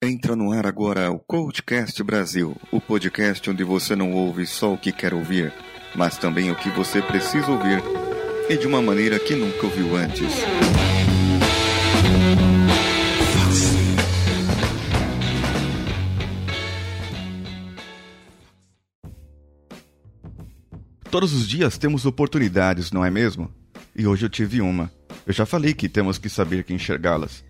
Entra no ar agora o Coachcast Brasil, o podcast onde você não ouve só o que quer ouvir, mas também o que você precisa ouvir e de uma maneira que nunca ouviu antes. Todos os dias temos oportunidades, não é mesmo? E hoje eu tive uma. Eu já falei que temos que saber que enxergá-las.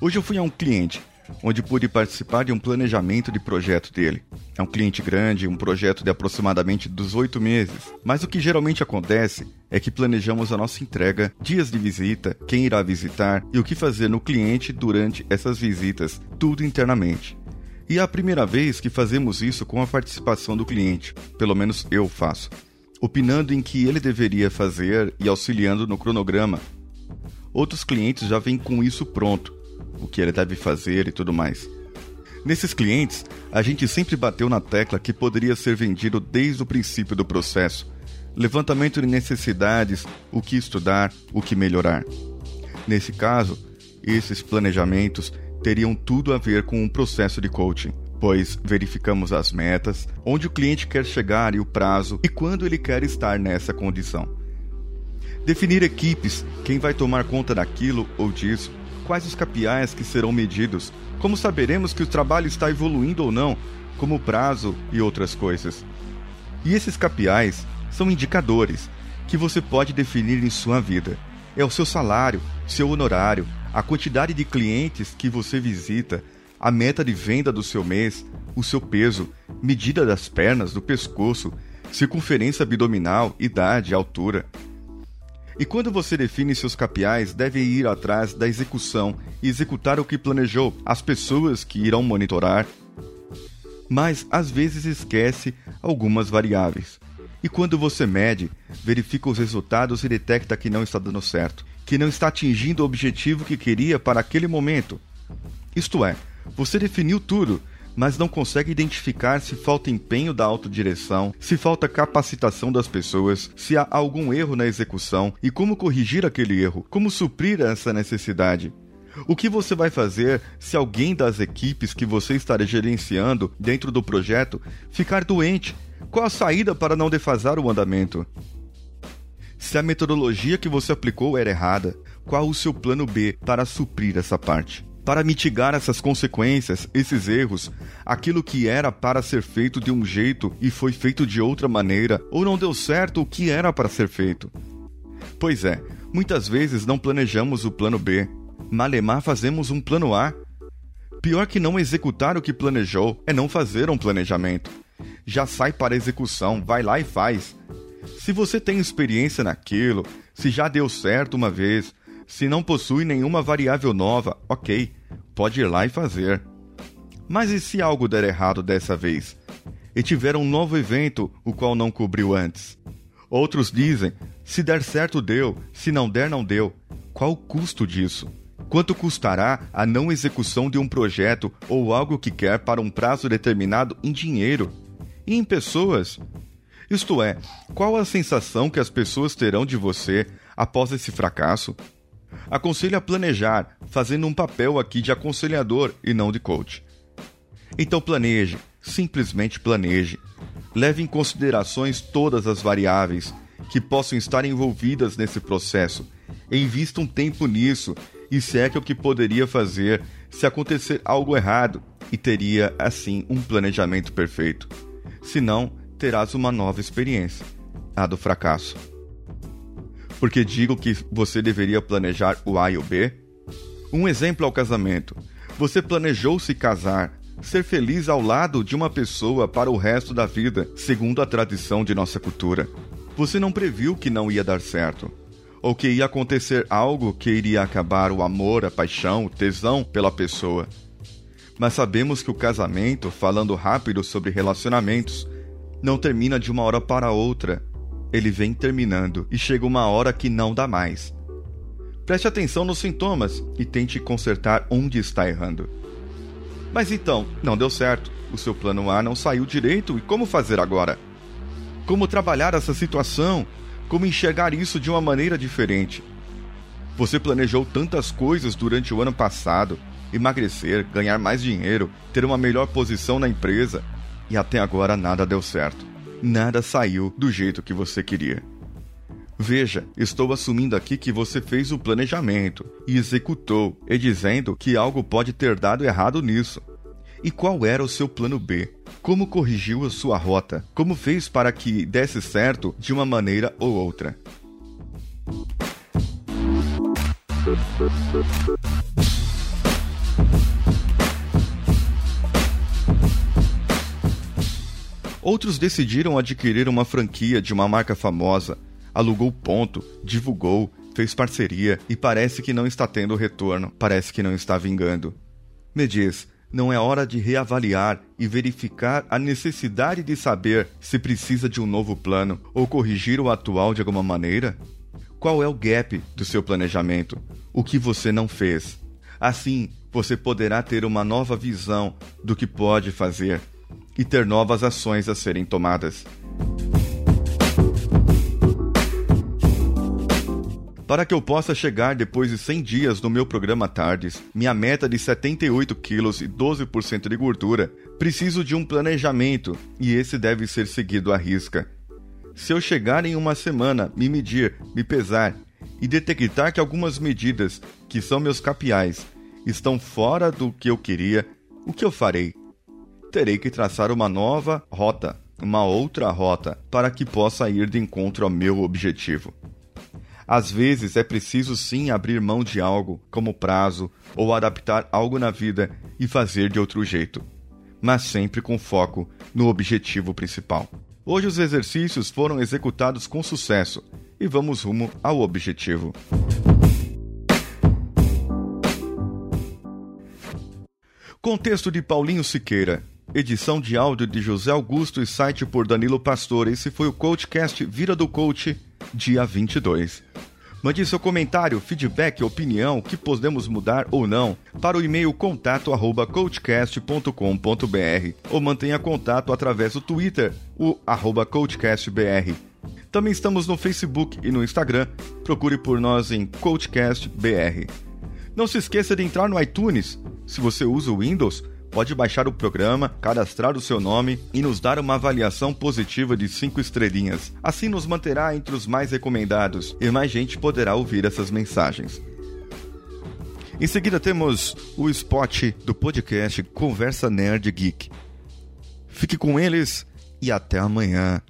Hoje eu fui a um cliente onde pude participar de um planejamento de projeto dele. É um cliente grande, um projeto de aproximadamente 18 meses. Mas o que geralmente acontece é que planejamos a nossa entrega, dias de visita, quem irá visitar e o que fazer no cliente durante essas visitas, tudo internamente. E é a primeira vez que fazemos isso com a participação do cliente, pelo menos eu faço, opinando em que ele deveria fazer e auxiliando no cronograma. Outros clientes já vêm com isso pronto, o que ele deve fazer e tudo mais. Nesses clientes, a gente sempre bateu na tecla que poderia ser vendido desde o princípio do processo. Levantamento de necessidades, o que estudar, o que melhorar. Nesse caso, esses planejamentos teriam tudo a ver com um processo de coaching, pois verificamos as metas, onde o cliente quer chegar e o prazo e quando ele quer estar nessa condição. Definir equipes, quem vai tomar conta daquilo ou disso, quais os KPIs que serão medidos, como saberemos que o trabalho está evoluindo ou não, como o prazo e outras coisas. E esses KPIs são indicadores que você pode definir em sua vida. É o seu salário, seu honorário, a quantidade de clientes que você visita, a meta de venda do seu mês, o seu peso, medida das pernas, do pescoço, circunferência abdominal, idade, altura. E quando você define seus KPIs, deve ir atrás da execução e executar o que planejou, as pessoas que irão monitorar. Mas às vezes esquece algumas variáveis. E quando você mede, verifica os resultados e detecta que não está dando certo, que não está atingindo o objetivo que queria para aquele momento. Isto é, você definiu tudo, mas não consegue identificar se falta empenho da autodireção, se falta capacitação das pessoas, se há algum erro na execução e como corrigir aquele erro, como suprir essa necessidade. O que você vai fazer se alguém das equipes que você estará gerenciando dentro do projeto ficar doente? Qual a saída para não defasar o andamento? Se a metodologia que você aplicou era errada, qual o seu plano B para suprir essa parte? Para mitigar essas consequências, esses erros, aquilo que era para ser feito de um jeito e foi feito de outra maneira, ou não deu certo o que era para ser feito. Pois é, muitas vezes não planejamos o plano B, malemar fazemos um plano A. Pior que não executar o que planejou é não fazer um planejamento. Já sai para execução, vai lá e faz. Se você tem experiência naquilo, se já deu certo uma vez, se não possui nenhuma variável nova, ok, pode ir lá e fazer. Mas e se algo der errado dessa vez? E tiver um novo evento, o qual não cobriu antes? Outros dizem: se der certo, deu, se não der, não deu. Qual o custo disso? Quanto custará a não execução de um projeto ou algo que quer para um prazo determinado em dinheiro? E em pessoas? Isto é, qual a sensação que as pessoas terão de você após esse fracasso? Aconselho a planejar, fazendo um papel aqui de aconselhador e não de coach. Então planeje, simplesmente planeje. Leve em considerações todas as variáveis que possam estar envolvidas nesse processo. Invista um tempo nisso e seque o que poderia fazer se acontecer algo errado e teria assim um planejamento perfeito. Senão, terás uma nova experiência, a do fracasso porque digo que você deveria planejar o A e o B? Um exemplo é o casamento. Você planejou se casar, ser feliz ao lado de uma pessoa para o resto da vida, segundo a tradição de nossa cultura. Você não previu que não ia dar certo, ou que ia acontecer algo que iria acabar o amor, a paixão, o tesão pela pessoa. Mas sabemos que o casamento, falando rápido sobre relacionamentos, não termina de uma hora para outra ele vem terminando e chega uma hora que não dá mais. Preste atenção nos sintomas e tente consertar onde está errando. Mas então, não deu certo. O seu plano A não saiu direito e como fazer agora? Como trabalhar essa situação? Como enxergar isso de uma maneira diferente? Você planejou tantas coisas durante o ano passado, emagrecer, ganhar mais dinheiro, ter uma melhor posição na empresa e até agora nada deu certo. Nada saiu do jeito que você queria. Veja, estou assumindo aqui que você fez o planejamento e executou, e dizendo que algo pode ter dado errado nisso. E qual era o seu plano B? Como corrigiu a sua rota? Como fez para que desse certo de uma maneira ou outra? Outros decidiram adquirir uma franquia de uma marca famosa alugou ponto, divulgou, fez parceria e parece que não está tendo retorno, parece que não está vingando. Me diz, não é hora de reavaliar e verificar a necessidade de saber se precisa de um novo plano ou corrigir o atual de alguma maneira? Qual é o gap do seu planejamento? O que você não fez? Assim, você poderá ter uma nova visão do que pode fazer e ter novas ações a serem tomadas. Para que eu possa chegar depois de 100 dias no meu programa Tardes, minha meta de 78 quilos e 12% de gordura, preciso de um planejamento e esse deve ser seguido à risca. Se eu chegar em uma semana, me medir, me pesar e detectar que algumas medidas, que são meus capiais, estão fora do que eu queria, o que eu farei? Terei que traçar uma nova rota, uma outra rota, para que possa ir de encontro ao meu objetivo. Às vezes é preciso sim abrir mão de algo, como prazo, ou adaptar algo na vida e fazer de outro jeito, mas sempre com foco no objetivo principal. Hoje os exercícios foram executados com sucesso e vamos rumo ao objetivo. Contexto de Paulinho Siqueira. Edição de áudio de José Augusto e site por Danilo Pastor. Esse foi o Coachcast Vira do Coach dia 22. Mande seu comentário, feedback, opinião, que podemos mudar ou não, para o e-mail contato@coachcast.com.br ou mantenha contato através do Twitter, o arroba coachcastbr. Também estamos no Facebook e no Instagram. Procure por nós em CoachCastBR. Não se esqueça de entrar no iTunes. Se você usa o Windows, pode baixar o programa, cadastrar o seu nome e nos dar uma avaliação positiva de 5 estrelinhas. Assim nos manterá entre os mais recomendados e mais gente poderá ouvir essas mensagens. Em seguida temos o spot do podcast Conversa Nerd Geek. Fique com eles e até amanhã.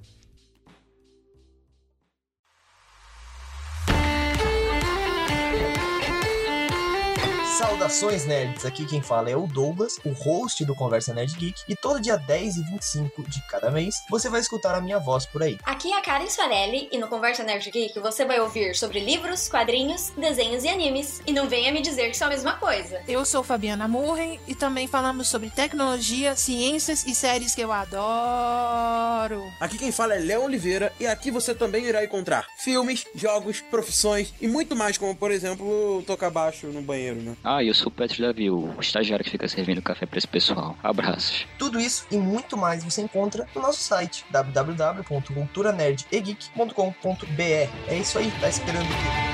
Saudações nerds, aqui quem fala é o Douglas, o host do Conversa Nerd Geek, e todo dia 10 e 25 de cada mês você vai escutar a minha voz por aí. Aqui é a Karen Sfarelli e no Conversa Nerd Geek você vai ouvir sobre livros, quadrinhos, desenhos e animes. E não venha me dizer que são a mesma coisa. Eu sou Fabiana Murren e também falamos sobre tecnologia, ciências e séries que eu adoro. Aqui quem fala é Léo Oliveira e aqui você também irá encontrar filmes, jogos, profissões e muito mais, como por exemplo tocar baixo no banheiro, né? Ah, eu sou o Petro Davi, o estagiário que fica servindo café para esse pessoal. Abraços. Tudo isso e muito mais você encontra no nosso site www.culturanerdegeek.com.br. É isso aí, tá esperando o quê?